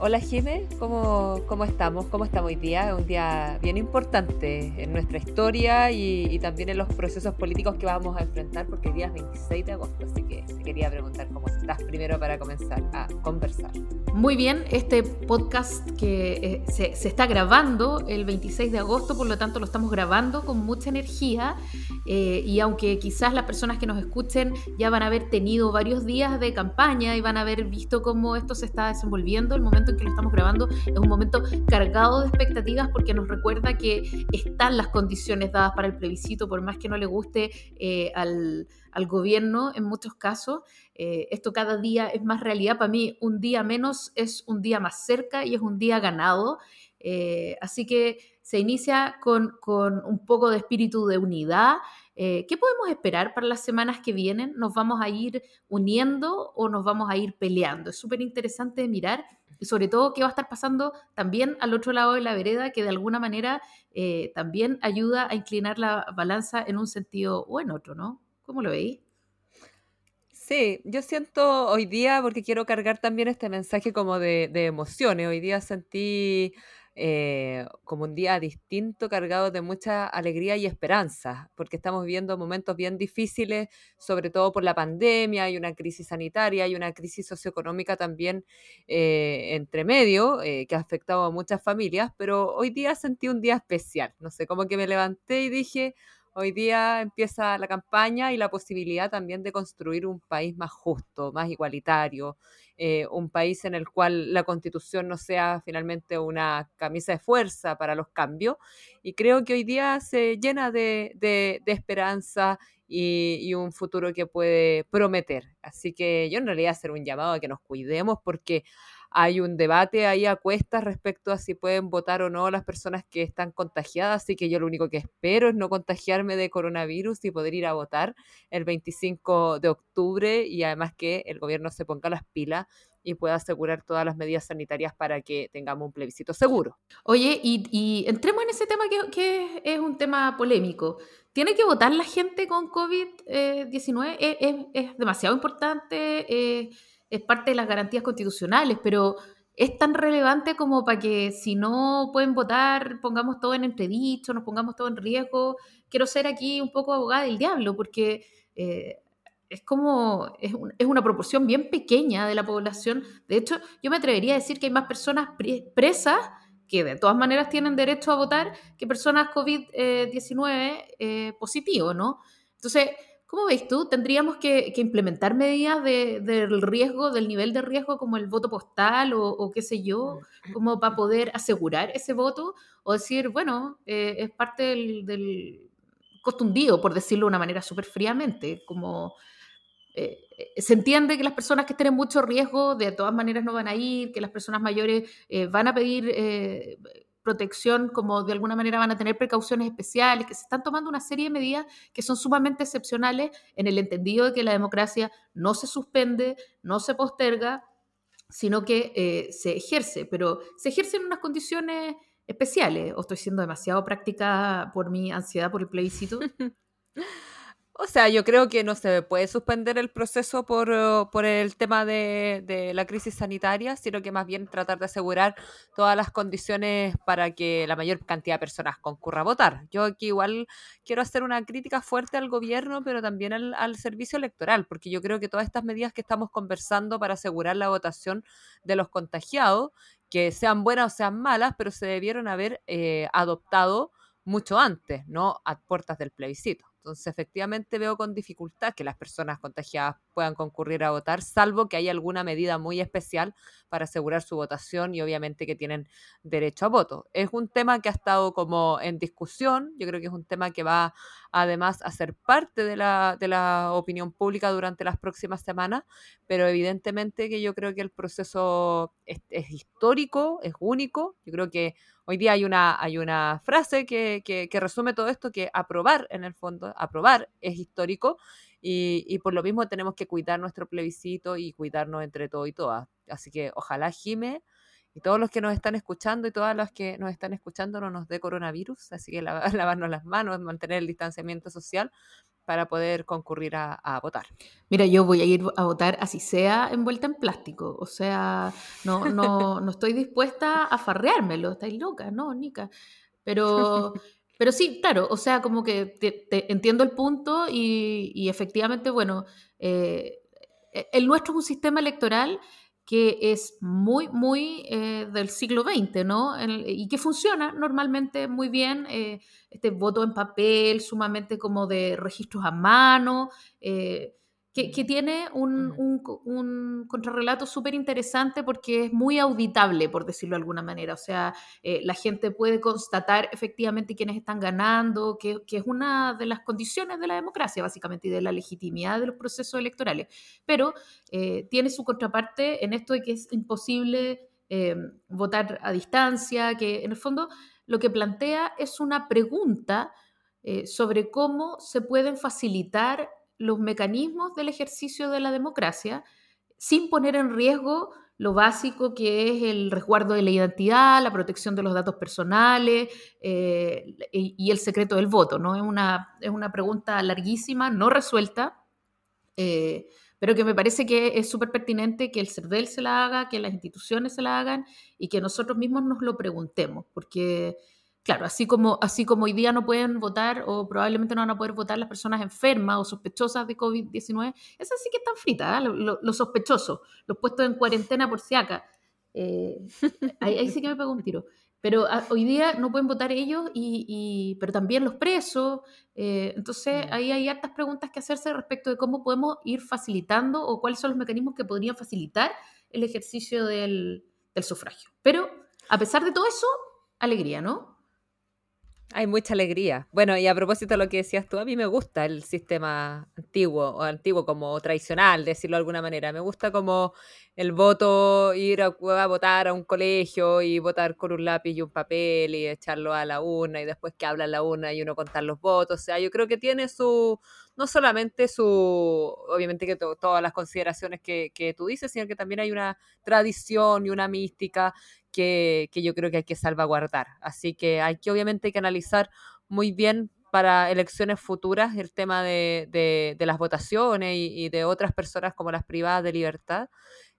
Hola Jime, ¿Cómo, ¿cómo, estamos? ¿Cómo estamos hoy día? Un día bien importante en nuestra historia y, también en los procesos políticos que vamos a enfrentar porque el día es 26 de agosto, así que te quería preguntar cómo estás primero para comenzar a conversar. Muy bien, este podcast que eh, se, se, está grabando el 26 de agosto, por lo tanto lo estamos grabando con mucha energía eh, y aunque quizás las personas que nos escuchen ya van a haber tenido varios días de campaña y van a haber visto cómo esto se está desenvolviendo, el momento en que lo estamos grabando es un momento cargado de expectativas porque nos recuerda que están las condiciones dadas para el plebiscito, por más que no le guste eh, al, gobierno en muchos casos. Eh, esto cada día es más realidad. Para mí, un día menos es un día más cerca y es un día ganado. Eh, así que se inicia con, con, un poco de espíritu de unidad. ¿Qué podemos esperar para las semanas que vienen? ¿Nos vamos a ir uniendo o nos vamos a ir peleando? Es súper interesante mirar y sobre todo qué va a estar pasando también al otro lado de la vereda, que de alguna manera eh, también ayuda a inclinar la balanza en un sentido o en otro, ¿no? ¿Cómo lo veis? Sí, yo siento hoy día, porque quiero cargar también este mensaje como de, emociones, hoy día sentí eh, como un día distinto, cargado de mucha alegría y esperanza, porque estamos viviendo momentos bien difíciles, sobre todo por la pandemia, hay una crisis sanitaria, hay una crisis socioeconómica también eh, entre medio, eh, que ha afectado a muchas familias, pero hoy día sentí un día especial, no sé, como que me levanté y dije, Hoy día empieza la campaña y la posibilidad también de construir un país más justo, más igualitario, eh, un país en el cual la constitución no sea finalmente una camisa de fuerza para los cambios. Y creo que hoy día se llena de, esperanza y, y, un futuro que puede prometer. Así que yo en realidad hacer un llamado a que nos cuidemos porque hay un debate ahí a cuestas respecto a si pueden votar o no las personas que están contagiadas, así que yo lo único que espero es no contagiarme de coronavirus y poder ir a votar el 25 de octubre y además que el gobierno se ponga las pilas y pueda asegurar todas las medidas sanitarias para que tengamos un plebiscito seguro. Oye, y, entremos en ese tema que, es un tema polémico. ¿Tiene que votar la gente con COVID-19? ¿Es, es, demasiado importante? Eh, es parte de las garantías constitucionales, pero es tan relevante como para que si no pueden votar, pongamos todo en entredicho, nos pongamos todo en riesgo. Quiero ser aquí un poco abogada del diablo, porque eh, es como, es, una proporción bien pequeña de la población. De hecho, yo me atrevería a decir que hay más personas presas que de todas maneras tienen derecho a votar que personas COVID-19 eh, positivos, ¿no? Entonces, ¿Cómo veis tú? ¿Tendríamos que, implementar medidas del riesgo, del nivel de riesgo, como el voto postal o, qué sé yo, mm. como para poder asegurar ese voto? O decir, bueno, eh, es parte del, del por decirlo de una manera súper fríamente, como eh, eh, se entiende que las personas que estén en mucho riesgo de todas maneras no van a ir, que las personas mayores van a pedir protección, como de alguna manera van a tener precauciones especiales, que se están tomando una serie de medidas que son sumamente excepcionales en el entendido de que la democracia no se suspende, no se posterga, sino que eh, se ejerce, pero se ejerce en unas condiciones especiales. ¿O estoy siendo demasiado práctica por mi ansiedad por el plebiscito? O sea, yo creo que no se puede suspender el proceso por, oh, el tema de, la crisis sanitaria, sino que más bien tratar de asegurar todas las condiciones para que la mayor cantidad de personas concurra a votar. Yo aquí igual quiero hacer una crítica fuerte al gobierno, pero también al, servicio electoral, porque yo creo que todas estas medidas que estamos conversando para asegurar la votación de los contagiados, que sean buenas o sean malas, pero se debieron haber eh, adoptado mucho antes, no a puertas del plebiscito. Entonces, efectivamente veo con dificultad que las personas contagiadas puedan concurrir a votar, salvo que haya alguna medida muy especial para asegurar su votación y obviamente que tienen derecho a voto. Es un tema que ha estado como en discusión, yo creo que es un tema que va además a ser parte de la, de la opinión pública durante las próximas semanas, pero evidentemente que yo creo que el proceso es, es histórico, es único, yo creo que Hoy día hay una, hay una frase que, que, resume todo esto, que aprobar, en el fondo, aprobar es histórico y, y, por lo mismo tenemos que cuidar nuestro plebiscito y cuidarnos entre todos y todas. Así que ojalá Jime y todos los que nos están escuchando y todas las que nos están escuchando no nos dé coronavirus, así que lavarnos las manos, mantener el distanciamiento social para poder concurrir a, votar. Mira, yo voy a ir a votar así sea envuelta en plástico, o sea, no, no, no estoy dispuesta a farreármelo, estáis loca, no, Nica. Pero, pero sí, claro, o sea, como que te, entiendo el punto y, efectivamente, bueno, eh, el nuestro es un sistema electoral que es muy, muy eh, del siglo XX, ¿no? y que funciona normalmente muy bien, eh, este voto en papel, sumamente como de registros a mano, eh, que, tiene un, un, contrarrelato súper interesante porque es muy auditable, por decirlo de alguna manera. O sea, eh, la gente puede constatar efectivamente quiénes están ganando, que, es una de las condiciones de la democracia, básicamente, y de la legitimidad de los procesos electorales. Pero eh, tiene su contraparte en esto de que es imposible eh, votar a distancia, que en el fondo lo que plantea es una pregunta sobre cómo se pueden facilitar los mecanismos del ejercicio de la democracia sin poner en riesgo lo básico que es el resguardo de la identidad, la protección de los datos personales eh, y, el secreto del voto. ¿no? Es, una, es una pregunta larguísima, no resuelta, eh, pero que me parece que es súper pertinente que el CERVEL se la haga, que las instituciones se la hagan y que nosotros mismos nos lo preguntemos, porque claro, así como, así como hoy día no pueden votar o probablemente no van a poder votar las personas enfermas o sospechosas de COVID-19, esas sí que están fritas, ¿eh? los, sospechosos, los puestos en cuarentena por si acá. Eh, ahí, sí que me pego un tiro. Pero ah, hoy día no pueden votar ellos, y, pero también los presos. Eh, entonces, mm. ahí hay hartas preguntas que hacerse respecto de cómo podemos ir facilitando o cuáles son los mecanismos que podrían facilitar el ejercicio del, del sufragio. Pero, a pesar de todo eso, alegría, ¿no? Hay mucha alegría. Bueno, y a propósito de lo que decías tú, a mí me gusta el sistema antiguo, o antiguo como tradicional, decirlo de alguna manera. Me gusta como el voto, ir a, votar a un colegio y votar con un lápiz y un papel y echarlo a la urna y después que habla la urna y uno contar los votos. O sea, yo creo que tiene su, no solamente su, obviamente que todas las consideraciones que, que tú dices, sino que también hay una tradición y una mística que, yo creo que hay que salvaguardar. Así que hay que obviamente que analizar muy bien para elecciones futuras el tema de, las votaciones y, de otras personas como las privadas de libertad,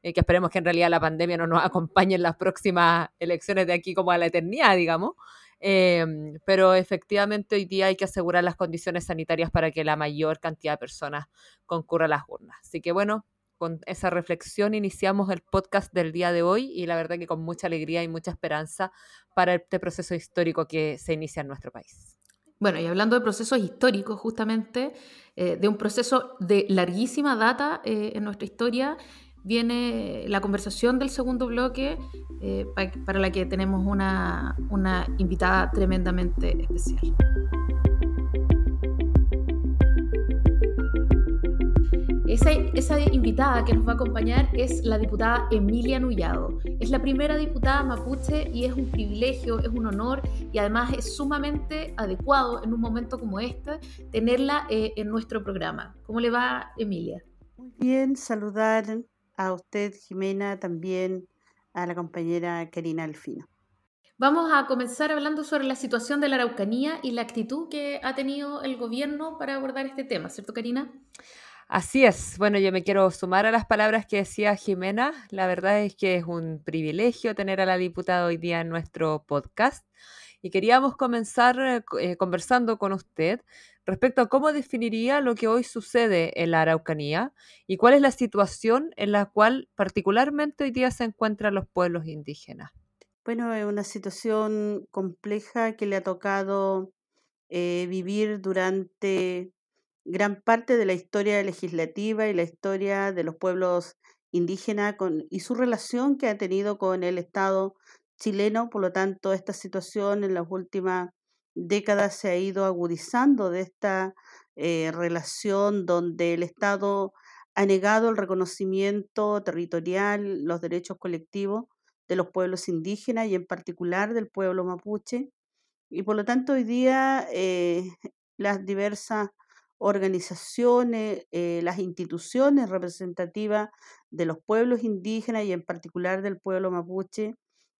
eh, que esperemos que en realidad la pandemia no nos acompañe en las próximas elecciones de aquí como a la eternidad, digamos. Em, pero efectivamente hoy día hay que asegurar las condiciones sanitarias para que la mayor cantidad de personas concurra a las urnas. Así que bueno, con esa reflexión iniciamos el podcast del día de hoy y la verdad que con mucha alegría y mucha esperanza para este proceso histórico que se inicia en nuestro país. Bueno, y hablando de procesos históricos, justamente, eh, de un proceso de larguísima data eh, en nuestra historia, viene la conversación del segundo bloque, eh, para la que tenemos una, una invitada tremendamente especial. Esa, invitada que nos va a acompañar es la diputada Emilia Nullado. Es la primera diputada mapuche y es un privilegio, es un honor y además es sumamente adecuado en un momento como este tenerla eh, en nuestro programa. ¿Cómo le va, Emilia? Muy bien, saludar a usted, Jimena, también a la compañera Karina Alfino. Vamos a comenzar hablando sobre la situación de la Araucanía y la actitud que ha tenido el gobierno para abordar este tema, ¿cierto, Karina? Así es. Bueno, yo me quiero sumar a las palabras que decía Jimena. La verdad es que es un privilegio tener a la diputada hoy día en nuestro podcast. Y queríamos comenzar eh, eh, conversando con usted respecto a cómo definiría lo que hoy sucede en la Araucanía y cuál es la situación en la cual particularmente hoy día se encuentran los pueblos indígenas. Bueno, es una situación compleja que le ha tocado eh, vivir durante gran parte de la historia legislativa y la historia de los pueblos indígenas y su relación que ha tenido con el Estado chileno. Por lo tanto, esta situación en las últimas décadas se ha ido agudizando de esta eh, relación donde el Estado ha negado el reconocimiento territorial, los derechos colectivos de los pueblos indígenas y en particular del pueblo mapuche. Y por lo tanto hoy día eh, las diversas organizaciones, eh, las instituciones representativas de los pueblos indígenas y en particular del pueblo mapuche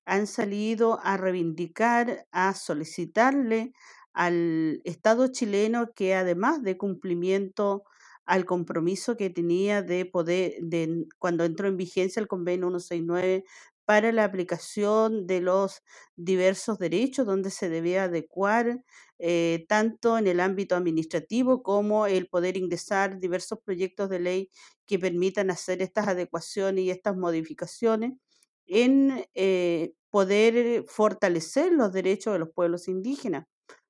han salido a reivindicar, a solicitarle al Estado chileno que además de cumplimiento al compromiso que tenía de poder, de, cuando entró en vigencia el convenio 169 para la aplicación de los diversos derechos donde se debía adecuar eh, tanto en el ámbito administrativo como el poder ingresar diversos proyectos de ley que permitan hacer estas adecuaciones y estas modificaciones en eh, poder fortalecer los derechos de los pueblos indígenas.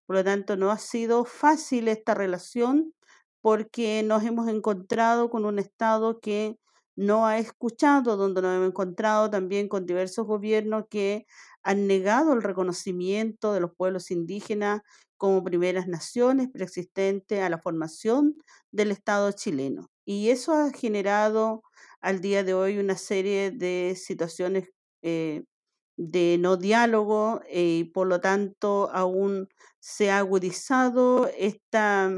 Por lo tanto, no ha sido fácil esta relación porque nos hemos encontrado con un Estado que no ha escuchado, donde nos hemos encontrado también con diversos gobiernos que han negado el reconocimiento de los pueblos indígenas como primeras naciones preexistentes a la formación del Estado chileno. Y eso ha generado al día de hoy una serie de situaciones eh, de no diálogo eh, y por lo tanto aún se ha agudizado esta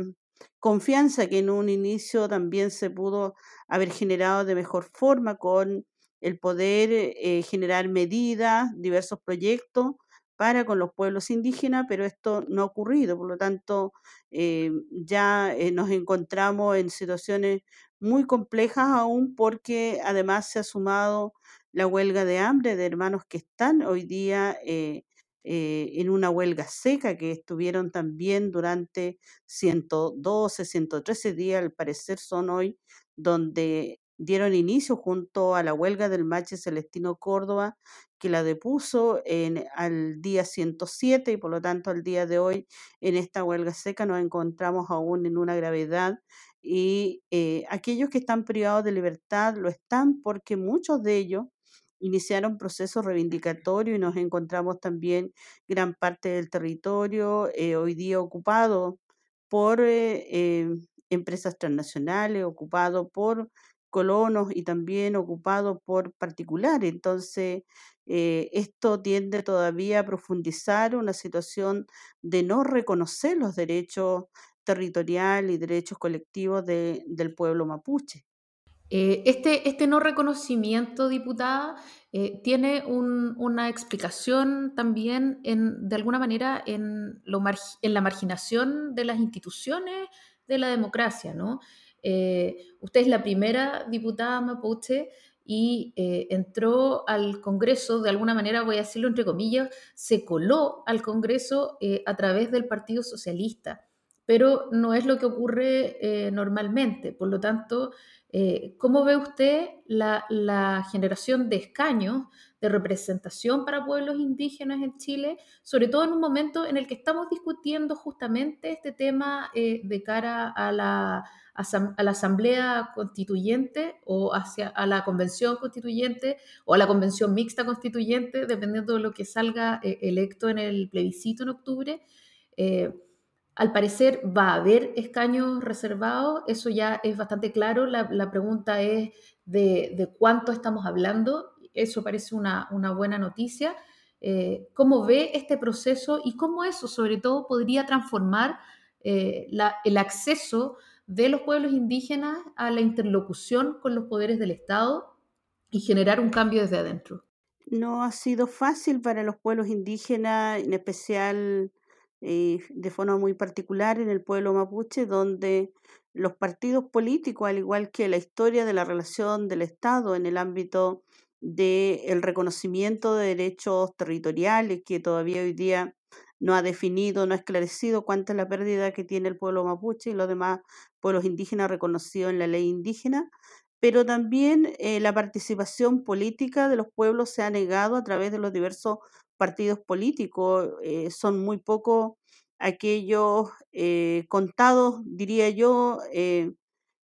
confianza que en un inicio también se pudo haber generado de mejor forma con el poder eh, generar medidas, diversos proyectos para con los pueblos indígenas, pero esto no ha ocurrido. Por lo tanto, eh, ya eh, nos encontramos en situaciones muy complejas aún porque además se ha sumado la huelga de hambre de hermanos que están hoy día eh, en una huelga seca que estuvieron también durante 112, 113 días, al parecer son hoy, donde dieron inicio junto a la huelga del Mache Celestino Córdoba, que la depuso en, al día 107 y por lo tanto al día de hoy en esta huelga seca nos encontramos aún en una gravedad y eh, aquellos que están privados de libertad lo están porque muchos de ellos iniciaron procesos reivindicatorios y nos encontramos también gran parte del territorio eh, hoy día ocupado por eh, empresas transnacionales, ocupado por colonos y también ocupado por particulares. Entonces, esto tiende todavía a profundizar una situación de no reconocer los derechos territoriales y derechos colectivos del pueblo mapuche. Eh, este, este, no reconocimiento, diputada, eh, tiene una explicación también, en, de alguna manera, en, lo en, la marginación de las instituciones de la democracia. ¿no? Eh, usted es la primera diputada mapuche y entró al Congreso, de alguna manera, voy a decirlo entre comillas, se coló al Congreso a través del Partido Socialista, pero no es lo que ocurre normalmente. Por lo tanto, eh, ¿Cómo ve usted la, generación de escaños, de representación para pueblos indígenas en Chile, sobre todo en un momento en el que estamos discutiendo justamente este tema eh, de cara a la, a la Asamblea Constituyente o hacia a la Convención Constituyente o a la Convención Mixta Constituyente, dependiendo de lo que salga eh, electo en el plebiscito en octubre? Al parecer va a haber escaños reservados, eso ya es bastante claro. La, pregunta es de, cuánto estamos hablando, eso parece una, buena noticia. Eh, ¿Cómo ve este proceso y cómo eso sobre todo podría transformar eh, el acceso de los pueblos indígenas a la interlocución con los poderes del Estado y generar un cambio desde adentro? No ha sido fácil para los pueblos indígenas, en especial eh, de forma muy particular en el pueblo mapuche, donde los partidos políticos, al igual que la historia de la relación del Estado en el ámbito del reconocimiento de derechos territoriales, que todavía hoy día no ha definido, no ha esclarecido cuánta es la pérdida que tiene el pueblo mapuche y los demás pueblos indígenas reconocidos en la ley indígena, pero también eh, la participación política de los pueblos se ha negado a través de los diversos partidos políticos. Eh, son muy pocos aquellos eh, contados, diría yo, eh,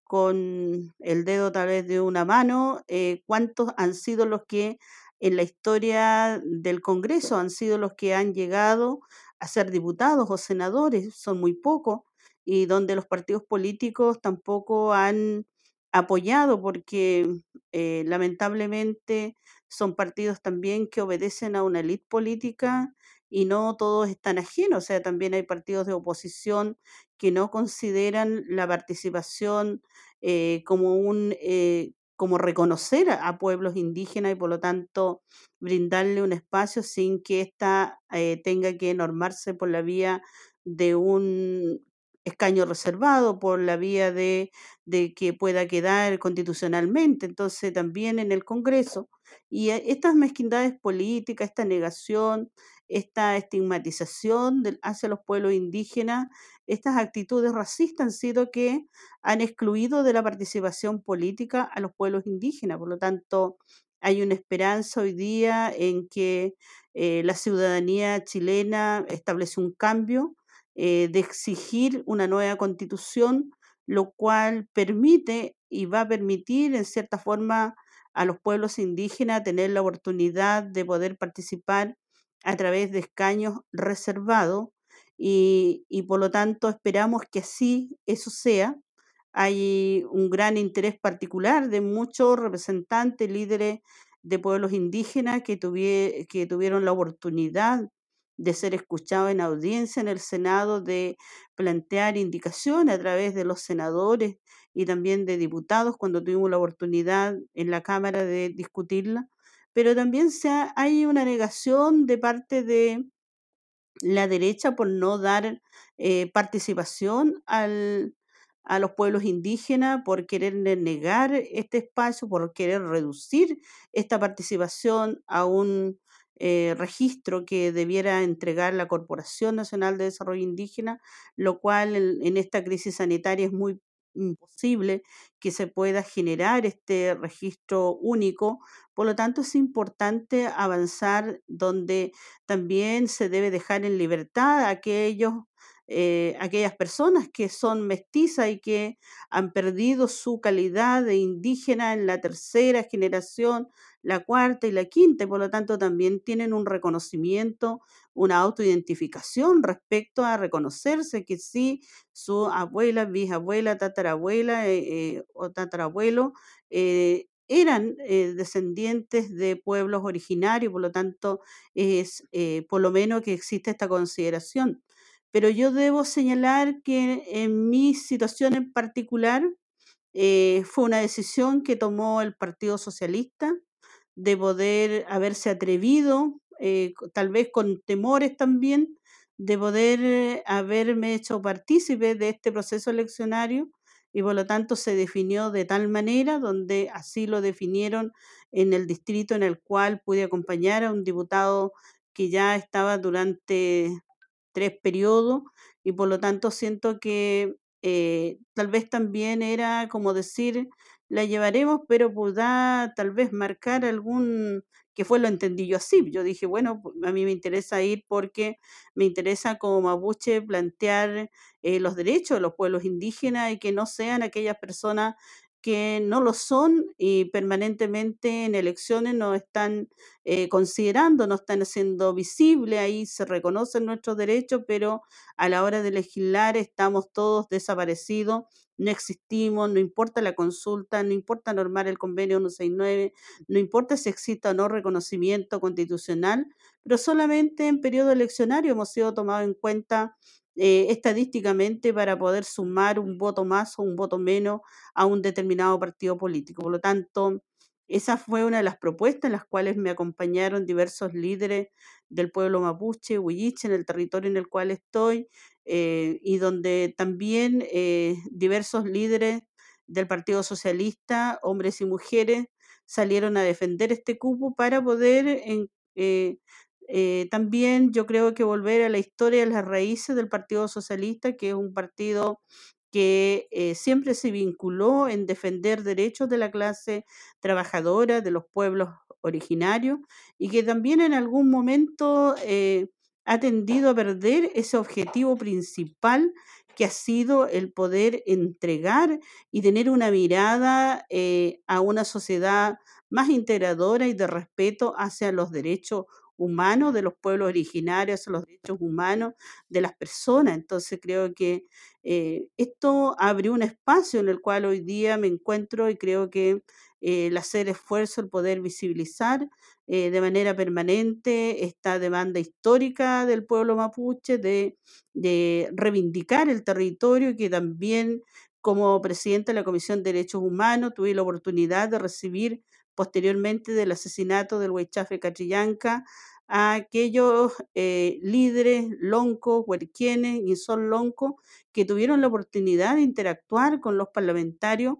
con el dedo tal vez de una mano, eh, cuántos han sido los que en la historia del Congreso han sido los que han llegado a ser diputados o senadores, son muy pocos, y donde los partidos políticos tampoco han apoyado porque eh, lamentablemente son partidos también que obedecen a una élite política y no todos están ajenos, o sea, también hay partidos de oposición que no consideran la participación eh, como un eh, como reconocer a, pueblos indígenas y por lo tanto brindarle un espacio sin que ésta eh, tenga que normarse por la vía de un escaño reservado, por la vía de, de que pueda quedar constitucionalmente. Entonces también en el Congreso y eh, estas mezquindades políticas, esta negación, esta estigmatización hacia los pueblos indígenas, estas actitudes racistas han sido que han excluido de la participación política a los pueblos indígenas. Por lo tanto, hay una esperanza hoy día en que eh, la ciudadanía chilena establece un cambio eh, de exigir una nueva constitución, lo cual permite y va a permitir en cierta forma a los pueblos indígenas tener la oportunidad de poder participar a través de escaños reservados y, y por lo tanto esperamos que así eso sea. Hay un gran interés particular de muchos representantes, líderes de pueblos indígenas que, que tuvieron la oportunidad de ser escuchados en audiencia en el Senado, de plantear indicaciones a través de los senadores y también de diputados cuando tuvimos la oportunidad en la Cámara de discutirla. Pero también se ha- hay una negación de parte de la derecha por no dar eh, participación al, a los pueblos indígenas, por querer ne- negar este espacio, por querer reducir esta participación a un eh, registro que debiera entregar la Corporación Nacional de Desarrollo Indígena, lo cual en, en esta crisis sanitaria es muy imposible que se pueda generar este registro único. Por lo tanto, es importante avanzar donde también se debe dejar en libertad a aquellos, eh, aquellas personas que son mestizas y que han perdido su calidad de indígena en la tercera generación, la cuarta y la quinta, por lo tanto también tienen un reconocimiento, una autoidentificación respecto a reconocerse que sí, su abuela, bisabuela, tatarabuela eh, eh, o tatarabuelo eran eh, descendientes de pueblos originarios, por lo tanto es eh, por lo menos que existe esta consideración. Pero yo debo señalar que en mi situación en particular eh, fue una decisión que tomó el Partido Socialista de poder haberse atrevido, tal vez con temores también, de poder haberme hecho partícipe de este proceso eleccionario y por lo tanto se definió de tal manera, donde así lo definieron en el distrito en el cual pude acompañar a un diputado que ya estaba durante tres periodos y por lo tanto siento que eh, tal vez también era como decir, la llevaremos, pero podrá tal vez marcar algún, que fue lo entendí yo así. Yo dije, bueno, pu- a mí me interesa ir porque me interesa como mapuche plantear eh, los derechos de los pueblos indígenas y que no sean aquellas personas que no lo son y permanentemente en elecciones nos están eh, considerando, no están haciendo visible, ahí se reconocen nuestros derechos, pero a la hora de legislar estamos todos desaparecidos, no existimos, no importa la consulta, no importa normar el convenio 169, no importa si exista o no reconocimiento constitucional, pero solamente en periodo eleccionario hemos sido tomados en cuenta eh, estadísticamente para poder sumar un voto más o un voto menos a un determinado partido político. Por lo tanto, esa fue una de las propuestas en las cuales me acompañaron diversos líderes del pueblo mapuche, huilliche, en el territorio en el cual estoy, eh, y donde también eh, diversos líderes del Partido Socialista, hombres y mujeres, salieron a defender este cupo para poder eh, también yo creo que volver a la historia, a las raíces del Partido Socialista, que es un partido que siempre se vinculó en defender derechos de la clase trabajadora, de los pueblos originarios, y que también en algún momento ha tendido a perder ese objetivo principal que ha sido el poder entregar y tener una mirada eh, a una sociedad más integradora y de respeto hacia los derechos humanos de los pueblos originarios, los derechos humanos de las personas. Entonces creo que eh, esto abrió un espacio en el cual hoy día me encuentro y creo que el hacer esfuerzo, el poder visibilizar eh, de manera permanente esta demanda histórica del pueblo mapuche de, de reivindicar el territorio y que también como presidente de la Comisión de Derechos Humanos tuve la oportunidad de recibir posteriormente del asesinato del Huaychafe Catrillanca a aquellos eh, líderes loncos, huerquienes y son loncos que tuvieron la oportunidad de interactuar con los parlamentarios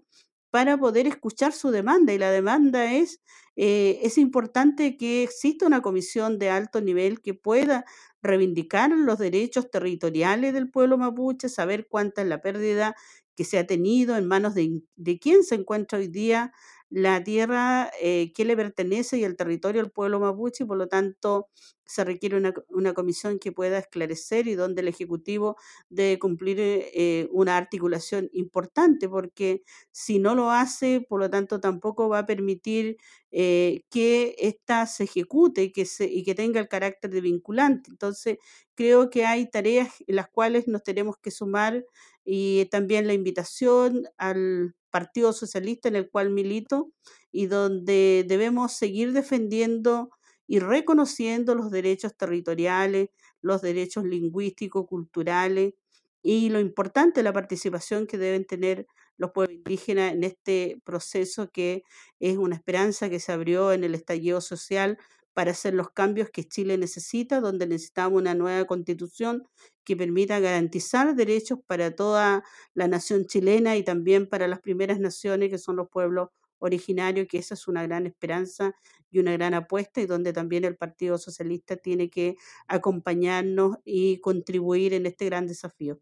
para poder escuchar su demanda. Y la demanda es, eh, es importante que exista una comisión de alto nivel que pueda reivindicar los derechos territoriales del pueblo mapuche, saber cuánta es la pérdida que se ha tenido en manos de, de quién se encuentra hoy día la tierra eh, que le pertenece y el territorio al pueblo mapuche y por lo tanto se requiere una, una comisión que pueda esclarecer y donde el Ejecutivo debe cumplir eh, eh, una articulación importante porque si no lo hace, por lo tanto tampoco va a permitir que ésta se ejecute y que, se, y que tenga el carácter de vinculante. Entonces, creo que hay tareas en las cuales nos tenemos que sumar y también la invitación al Partido Socialista en el cual milito y donde debemos seguir defendiendo y reconociendo los derechos territoriales, los derechos lingüísticos, culturales y lo importante, la participación que deben tener los pueblos indígenas en este proceso que es una esperanza que se abrió en el estallido social para hacer los cambios que Chile necesita, donde necesitamos una nueva constitución que permita garantizar derechos para toda la nación chilena y también para las primeras naciones que son los pueblos originarios, que esa es una gran esperanza y una gran apuesta y donde también el Partido Socialista tiene que acompañarnos y contribuir en este gran desafío.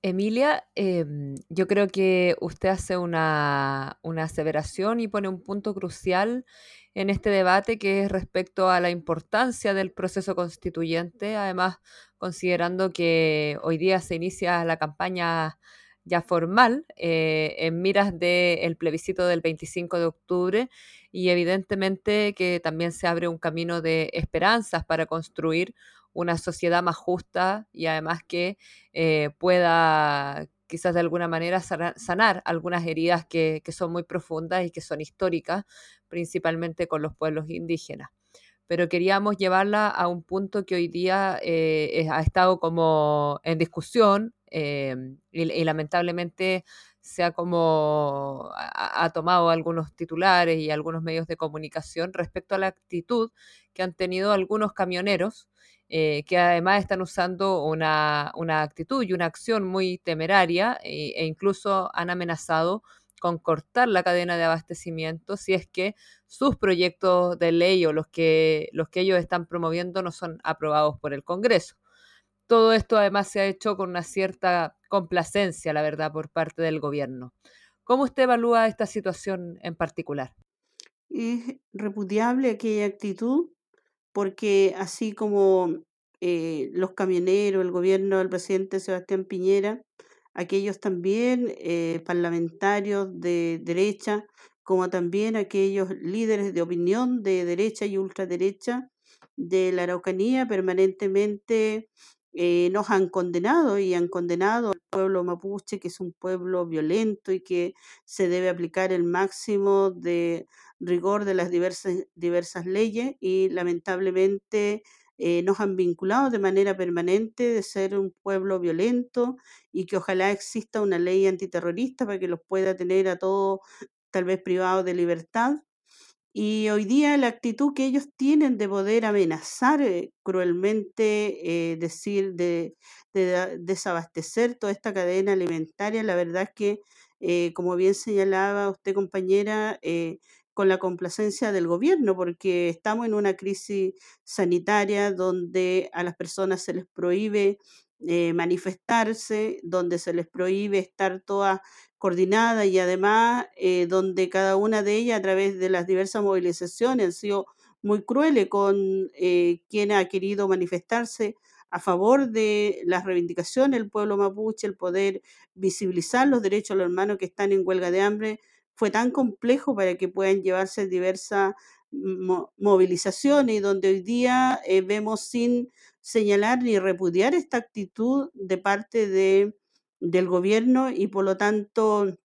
Emilia, em, yo creo que usted hace una, una aseveración y pone un punto crucial en este debate que es respecto a la importancia del proceso constituyente, además considerando que hoy día se inicia la campaña ya formal eh, en miras del plebiscito del 25 de octubre y evidentemente que también se abre un camino de esperanzas para construir una sociedad más justa y además que eh, pueda quizás de alguna manera sanar, algunas heridas que, son muy profundas y que son históricas, principalmente con los pueblos indígenas. Pero queríamos llevarla a un punto que hoy día eh, ha estado como en discusión eh, y, lamentablemente se ha como ha, tomado algunos titulares y algunos medios de comunicación respecto a la actitud que han tenido algunos camioneros eh, que además están usando una, actitud y una acción muy temeraria e, e, incluso han amenazado con cortar la cadena de abastecimiento si es que sus proyectos de ley o los que, los que ellos están promoviendo no son aprobados por el Congreso. Todo esto además se ha hecho con una cierta complacencia, la verdad, por parte del gobierno. ¿Cómo usted evalúa esta situación en particular? Es repudiable aquella actitud porque así como eh, los camioneros, el gobierno del presidente Sebastián Piñera, aquellos también eh, parlamentarios de derecha, como también aquellos líderes de opinión de derecha y ultraderecha de la Araucanía permanentemente eh, nos han condenado y han condenado al pueblo mapuche, que es un pueblo violento y que se debe aplicar el máximo de rigor de las diversas, diversas leyes y lamentablemente eh, nos han vinculado de manera permanente de ser un pueblo violento y que ojalá exista una ley antiterrorista para que los pueda tener a todos tal vez privados de libertad y hoy día la actitud que ellos tienen de poder amenazar eh, cruelmente, eh, decir, de, desabastecer toda esta cadena alimentaria, la verdad es que, eh, como bien señalaba usted, compañera, con la complacencia del gobierno, porque estamos en una crisis sanitaria donde a las personas se les prohíbe manifestarse, donde se les prohíbe estar todas coordinada y además eh, donde cada una de ellas a través de las diversas movilizaciones han sido muy crueles con eh, quien ha querido manifestarse a favor de las reivindicaciones del pueblo mapuche, el poder visibilizar los derechos de los hermanos que están en huelga de hambre, fue tan complejo para que puedan llevarse diversas movilizaciones y donde hoy día eh, vemos sin señalar ni repudiar esta actitud de parte de, del gobierno y por lo tanto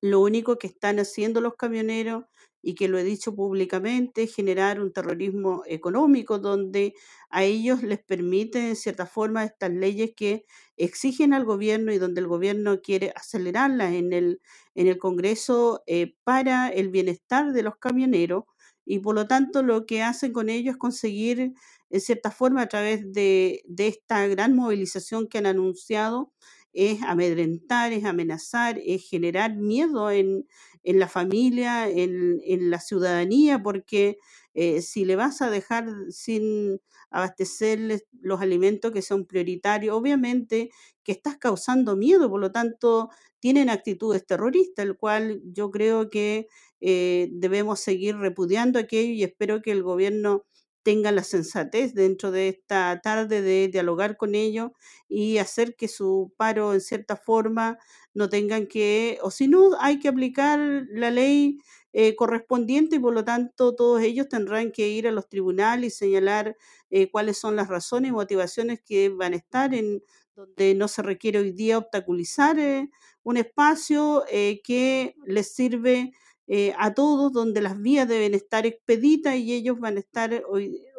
lo único que están haciendo los camioneros y que lo he dicho públicamente, generar un terrorismo económico donde a ellos les permiten, en cierta forma, estas leyes que exigen al gobierno y donde el gobierno quiere acelerarlas en el, en el Congreso eh, para el bienestar de los camioneros y por lo tanto lo que hacen con ellos es conseguir, en cierta forma, a través de, de esta gran movilización que han anunciado, es amedrentar, es amenazar, es generar miedo en, en la familia, en, en, la ciudadanía, porque eh, si le vas a dejar sin abastecerles los alimentos que son prioritarios, obviamente que estás causando miedo, por lo tanto tienen actitudes terroristas, el cual yo creo que eh, debemos seguir repudiando aquello y espero que el gobierno tenga la sensatez dentro de esta tarde de dialogar con ellos y hacer que su paro en cierta forma no tengan que, o si no, hay que aplicar la ley eh, correspondiente y por lo tanto todos ellos tendrán que ir a los tribunales y señalar eh, cuáles son las razones y motivaciones que van a estar en donde no se requiere hoy día obstaculizar eh, un espacio que les sirve eh, a todos, donde las vías deben estar expeditas y ellos van a estar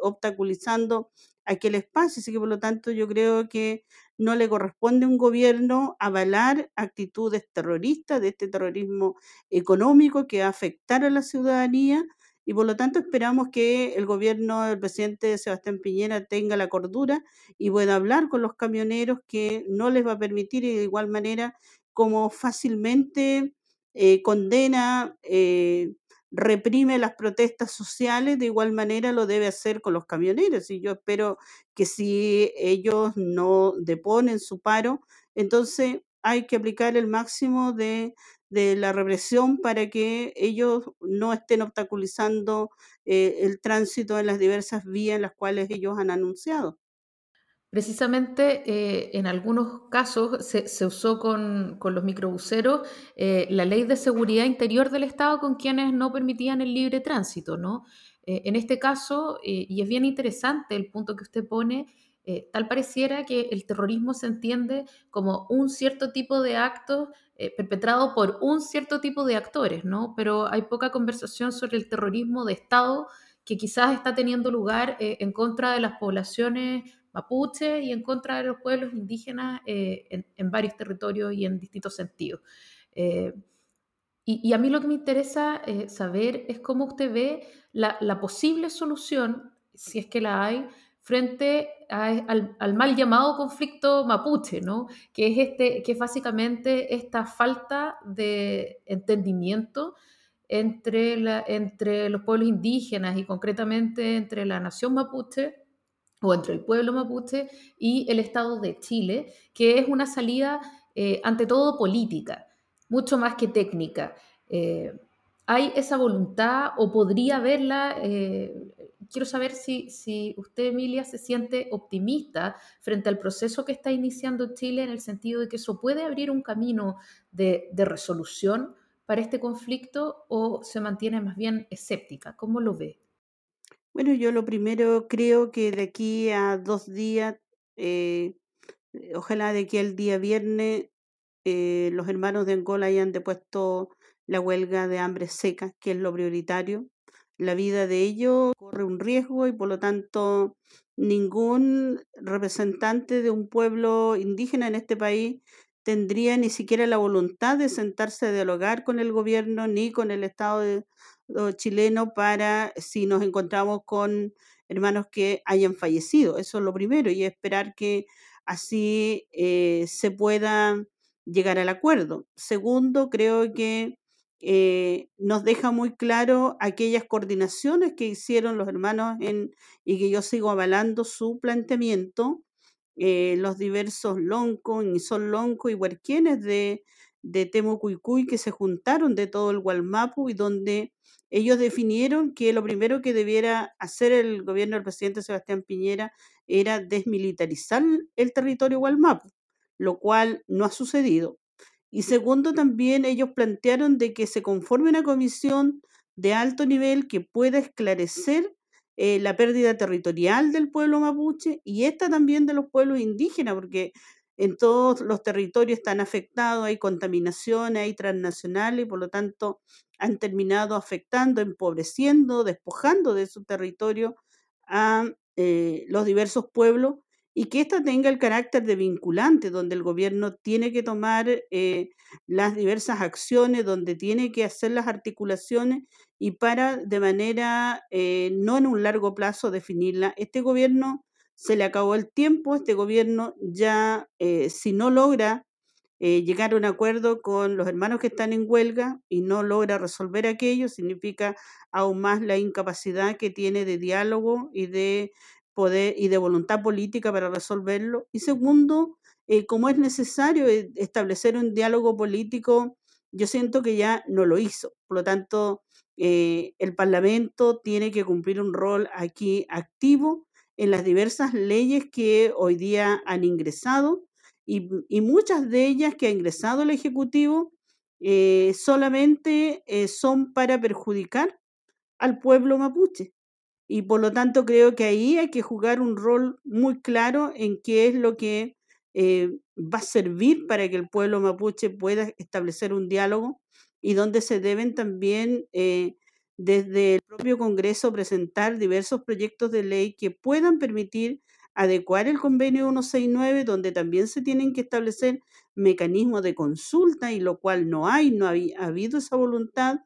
obstaculizando aquel espacio. Así que por lo tanto yo creo que no le corresponde a un gobierno avalar actitudes terroristas, de este terrorismo económico que va a afectar a la ciudadanía. Y por lo tanto esperamos que el gobierno del presidente Sebastián Piñera tenga la cordura y pueda hablar con los camioneros que no les va a permitir y de igual manera como fácilmente eh, condena, eh, reprime las protestas sociales, de igual manera lo debe hacer con los camioneros. Y yo espero que si ellos no deponen su paro, entonces hay que aplicar el máximo de, la represión para que ellos no estén obstaculizando eh, el tránsito en las diversas vías en las cuales ellos han anunciado. Precisamente eh, en algunos casos se, usó con, los microbuseros eh, la ley de seguridad interior del Estado con quienes no permitían el libre tránsito, ¿no? Eh, en este caso, y es bien interesante el punto que usted pone, tal pareciera que el terrorismo se entiende como un cierto tipo de acto perpetrado por un cierto tipo de actores, ¿no? Pero hay poca conversación sobre el terrorismo de Estado que quizás está teniendo lugar en contra de las poblaciones mapuche y en contra de los pueblos indígenas eh, en, varios territorios y en distintos sentidos. Eh, y, a mí lo que me interesa eh, saber es cómo usted ve la, posible solución, si es que la hay, frente al, mal llamado conflicto mapuche, ¿no? que, es este, que es básicamente esta falta de entendimiento entre, la, entre los pueblos indígenas y concretamente entre la nación mapuche o entre el pueblo mapuche y el Estado de Chile, que es una salida eh, ante todo política, mucho más que técnica. Eh, ¿Hay esa voluntad o podría haberla? Eh, quiero saber si, si, usted, Emilia, se siente optimista frente al proceso que está iniciando Chile en el sentido de que eso puede abrir un camino de, de resolución para este conflicto o se mantiene más bien escéptica. ¿Cómo lo ve? Bueno, yo lo primero creo que de aquí a dos días, eh, ojalá de aquí al día viernes, eh, los hermanos de Angola hayan depuesto la huelga de hambre seca, que es lo prioritario. La vida de ellos corre un riesgo y por lo tanto ningún representante de un pueblo indígena en este país tendría ni siquiera la voluntad de sentarse a dialogar con el gobierno ni con el Estado de, chileno para si nos encontramos con hermanos que hayan fallecido. Eso es lo primero y esperar que así eh, se pueda llegar al acuerdo. Segundo, creo que eh, nos deja muy claro aquellas coordinaciones que hicieron los hermanos en, y que yo sigo avalando su planteamiento, eh, los diversos loncos, son lonco y huerquienes de de Temucuicuy que se juntaron de todo el Gualmapu y donde ellos definieron que lo primero que debiera hacer el gobierno del presidente Sebastián Piñera era desmilitarizar el territorio Gualmapu, lo cual no ha sucedido. Y segundo, también ellos plantearon de que se conforme una comisión de alto nivel que pueda esclarecer eh, la pérdida territorial del pueblo mapuche y esta también de los pueblos indígenas, porque en todos los territorios están afectados, hay contaminación, hay transnacionales y por lo tanto han terminado afectando, empobreciendo, despojando de su territorio a eh, los diversos pueblos y que ésta tenga el carácter de vinculante, donde el gobierno tiene que tomar eh, las diversas acciones, donde tiene que hacer las articulaciones y para de manera eh, no en un largo plazo definirla. Este gobierno se le acabó el tiempo, este gobierno ya eh, si no logra llegar a un acuerdo con los hermanos que están en huelga y no logra resolver aquello, significa aún más la incapacidad que tiene de diálogo y de poder y de voluntad política para resolverlo. Y segundo, eh, como es necesario eh, establecer un diálogo político, yo siento que ya no lo hizo. Por lo tanto, eh, el Parlamento tiene que cumplir un rol aquí activo en las diversas leyes que hoy día han ingresado y, muchas de ellas que ha ingresado el Ejecutivo solamente son para perjudicar al pueblo mapuche. Y por lo tanto creo que ahí hay que jugar un rol muy claro en qué es lo que eh, va a servir para que el pueblo mapuche pueda establecer un diálogo y donde se deben también eh, desde el propio Congreso presentar diversos proyectos de ley que puedan permitir adecuar el convenio 169, donde también se tienen que establecer mecanismos de consulta y lo cual no hay, no ha habido esa voluntad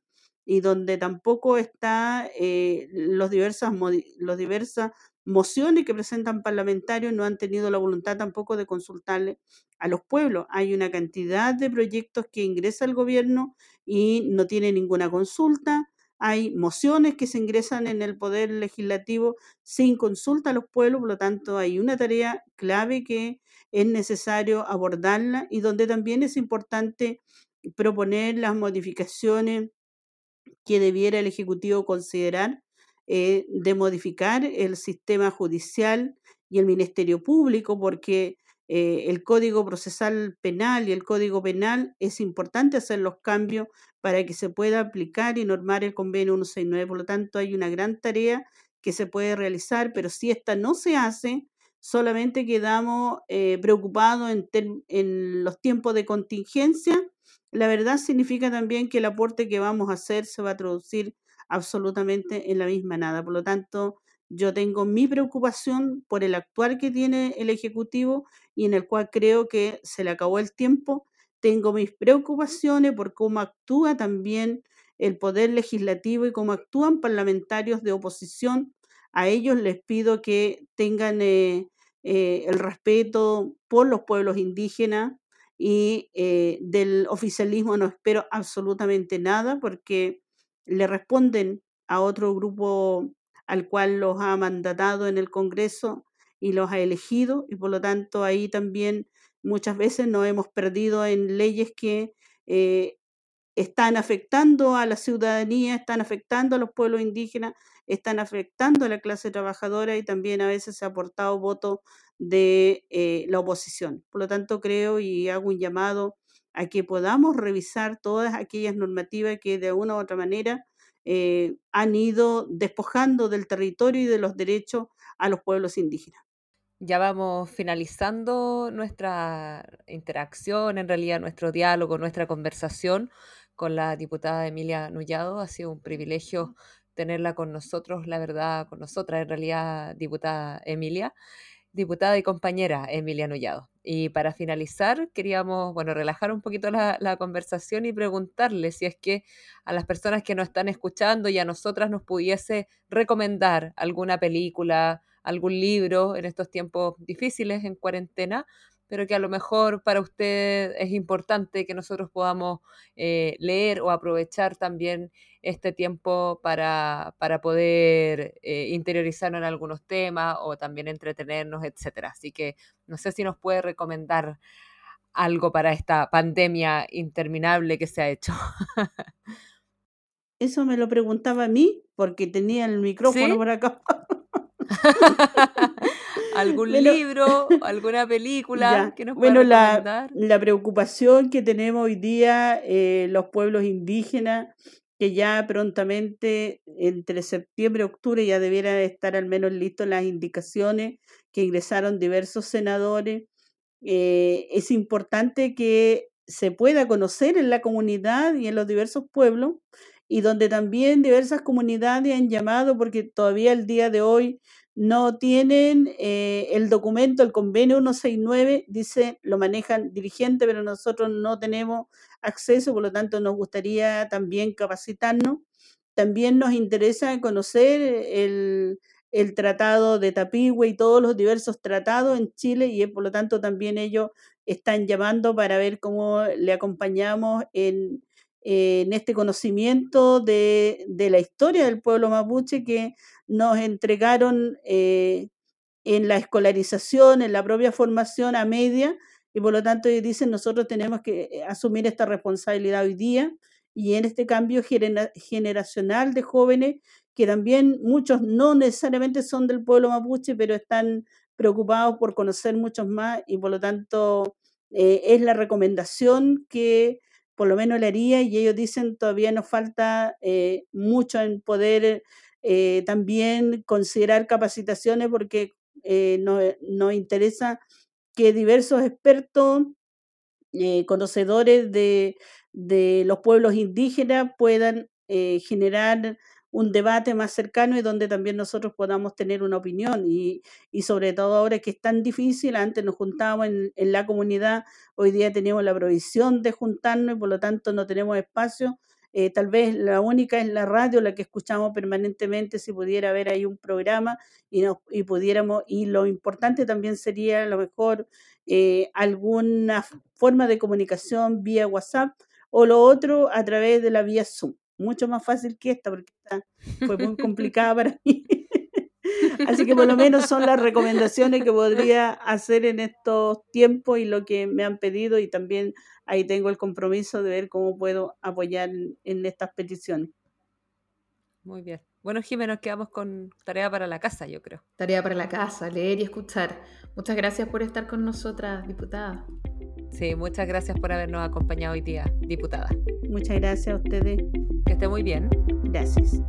y donde tampoco está eh, los, diversas, los diversas mociones que presentan parlamentarios no han tenido la voluntad tampoco de consultarle a los pueblos. Hay una cantidad de proyectos que ingresa el gobierno y no tiene ninguna consulta. Hay mociones que se ingresan en el poder legislativo sin consulta a los pueblos, por lo tanto hay una tarea clave que es necesario abordarla y donde también es importante proponer las modificaciones que debiera el Ejecutivo considerar eh, de modificar el sistema judicial y el Ministerio Público, porque eh, el Código Procesal Penal y el Código Penal es importante hacer los cambios para que se pueda aplicar y normar el convenio 169. Por lo tanto, hay una gran tarea que se puede realizar, pero si esta no se hace, solamente quedamos eh, preocupados en, en los tiempos de contingencia la verdad significa también que el aporte que vamos a hacer se va a traducir absolutamente en la misma nada. Por lo tanto, yo tengo mi preocupación por el actual que tiene el Ejecutivo y en el cual creo que se le acabó el tiempo. Tengo mis preocupaciones por cómo actúa también el Poder Legislativo y cómo actúan parlamentarios de oposición. A ellos les pido que tengan eh, eh, el respeto por los pueblos indígenas, y eh, del oficialismo no espero absolutamente nada porque le responden a otro grupo al cual los ha mandatado en el Congreso y los ha elegido y por lo tanto ahí también muchas veces nos hemos perdido en leyes que eh, están afectando a la ciudadanía, están afectando a los pueblos indígenas, están afectando a la clase trabajadora y también a veces se ha aportado voto de eh, la oposición. Por lo tanto, creo y hago un llamado a que podamos revisar todas aquellas normativas que de una u otra manera eh, han ido despojando del territorio y de los derechos a los pueblos indígenas. Ya vamos finalizando nuestra interacción, en realidad nuestro diálogo, nuestra conversación con la diputada Emilia Nullado. Ha sido un privilegio tenerla con nosotros, la verdad, con nosotras, en realidad, diputada Emilia, diputada y compañera Emilia Nullado. Y para finalizar, queríamos, bueno, relajar un poquito la, la, conversación y preguntarle si es que a las personas que nos están escuchando y a nosotras nos pudiese recomendar alguna película, algún libro en estos tiempos difíciles en cuarentena, pero que a lo mejor para usted es importante que nosotros podamos eh, leer o aprovechar también este tiempo para, para poder eh, interiorizarnos en algunos temas o también entretenernos, etcétera. Así que no sé si nos puede recomendar algo para esta pandemia interminable que se ha hecho. Eso me lo preguntaba a mí porque tenía el micrófono por acá. ¿Algún libro, alguna película que nos Bueno, la, la, preocupación que tenemos hoy día eh, los pueblos indígenas, que ya prontamente, entre septiembre y octubre, ya debieran estar al menos listos las indicaciones que ingresaron diversos senadores. Eh, es importante que se pueda conocer en la comunidad y en los diversos pueblos y donde también diversas comunidades han llamado porque todavía el día de hoy no tienen eh, el documento, el convenio 169, dice, lo manejan dirigentes, pero nosotros no tenemos acceso, por lo tanto nos gustaría también capacitarnos. También nos interesa conocer el, el tratado de Tapigüe y todos los diversos tratados en Chile y por lo tanto también ellos están llamando para ver cómo le acompañamos en, en este conocimiento de, de, la historia del pueblo mapuche que nos entregaron eh, en la escolarización, en la propia formación a media, y por lo tanto dicen nosotros tenemos que eh, asumir esta responsabilidad hoy día y en este cambio generacional de jóvenes que también muchos no necesariamente son del pueblo mapuche, pero están preocupados por conocer muchos más y por lo tanto eh, es la recomendación que por lo menos le haría y ellos dicen todavía nos falta mucho en poder eh, también considerar capacitaciones porque eh, nos, interesa que diversos expertos, eh, conocedores de, de, los pueblos indígenas puedan generar un debate más cercano y donde también nosotros podamos tener una opinión y, y sobre todo ahora que es tan difícil, antes nos juntábamos en, en, la comunidad, hoy día tenemos la provisión de juntarnos y por lo tanto no tenemos espacio eh, tal vez la única es la radio, la que escuchamos permanentemente, si pudiera haber ahí un programa y, nos, y pudiéramos, y lo importante también sería a lo mejor eh, alguna forma de comunicación vía WhatsApp o lo otro a través de la vía Zoom. Mucho más fácil que esta, porque esta fue muy complicada para mí. Así que por lo menos son las recomendaciones que podría hacer en estos tiempos y lo que me han pedido y también ahí tengo el compromiso de ver cómo puedo apoyar en estas peticiones. Muy bien. Bueno, Jimena, nos quedamos con tarea para la casa, yo creo. Tarea para la casa, leer y escuchar. Muchas gracias por estar con nosotras, diputada. Sí, muchas gracias por habernos acompañado hoy día, diputada. Muchas gracias a ustedes. Que esté muy bien. Gracias.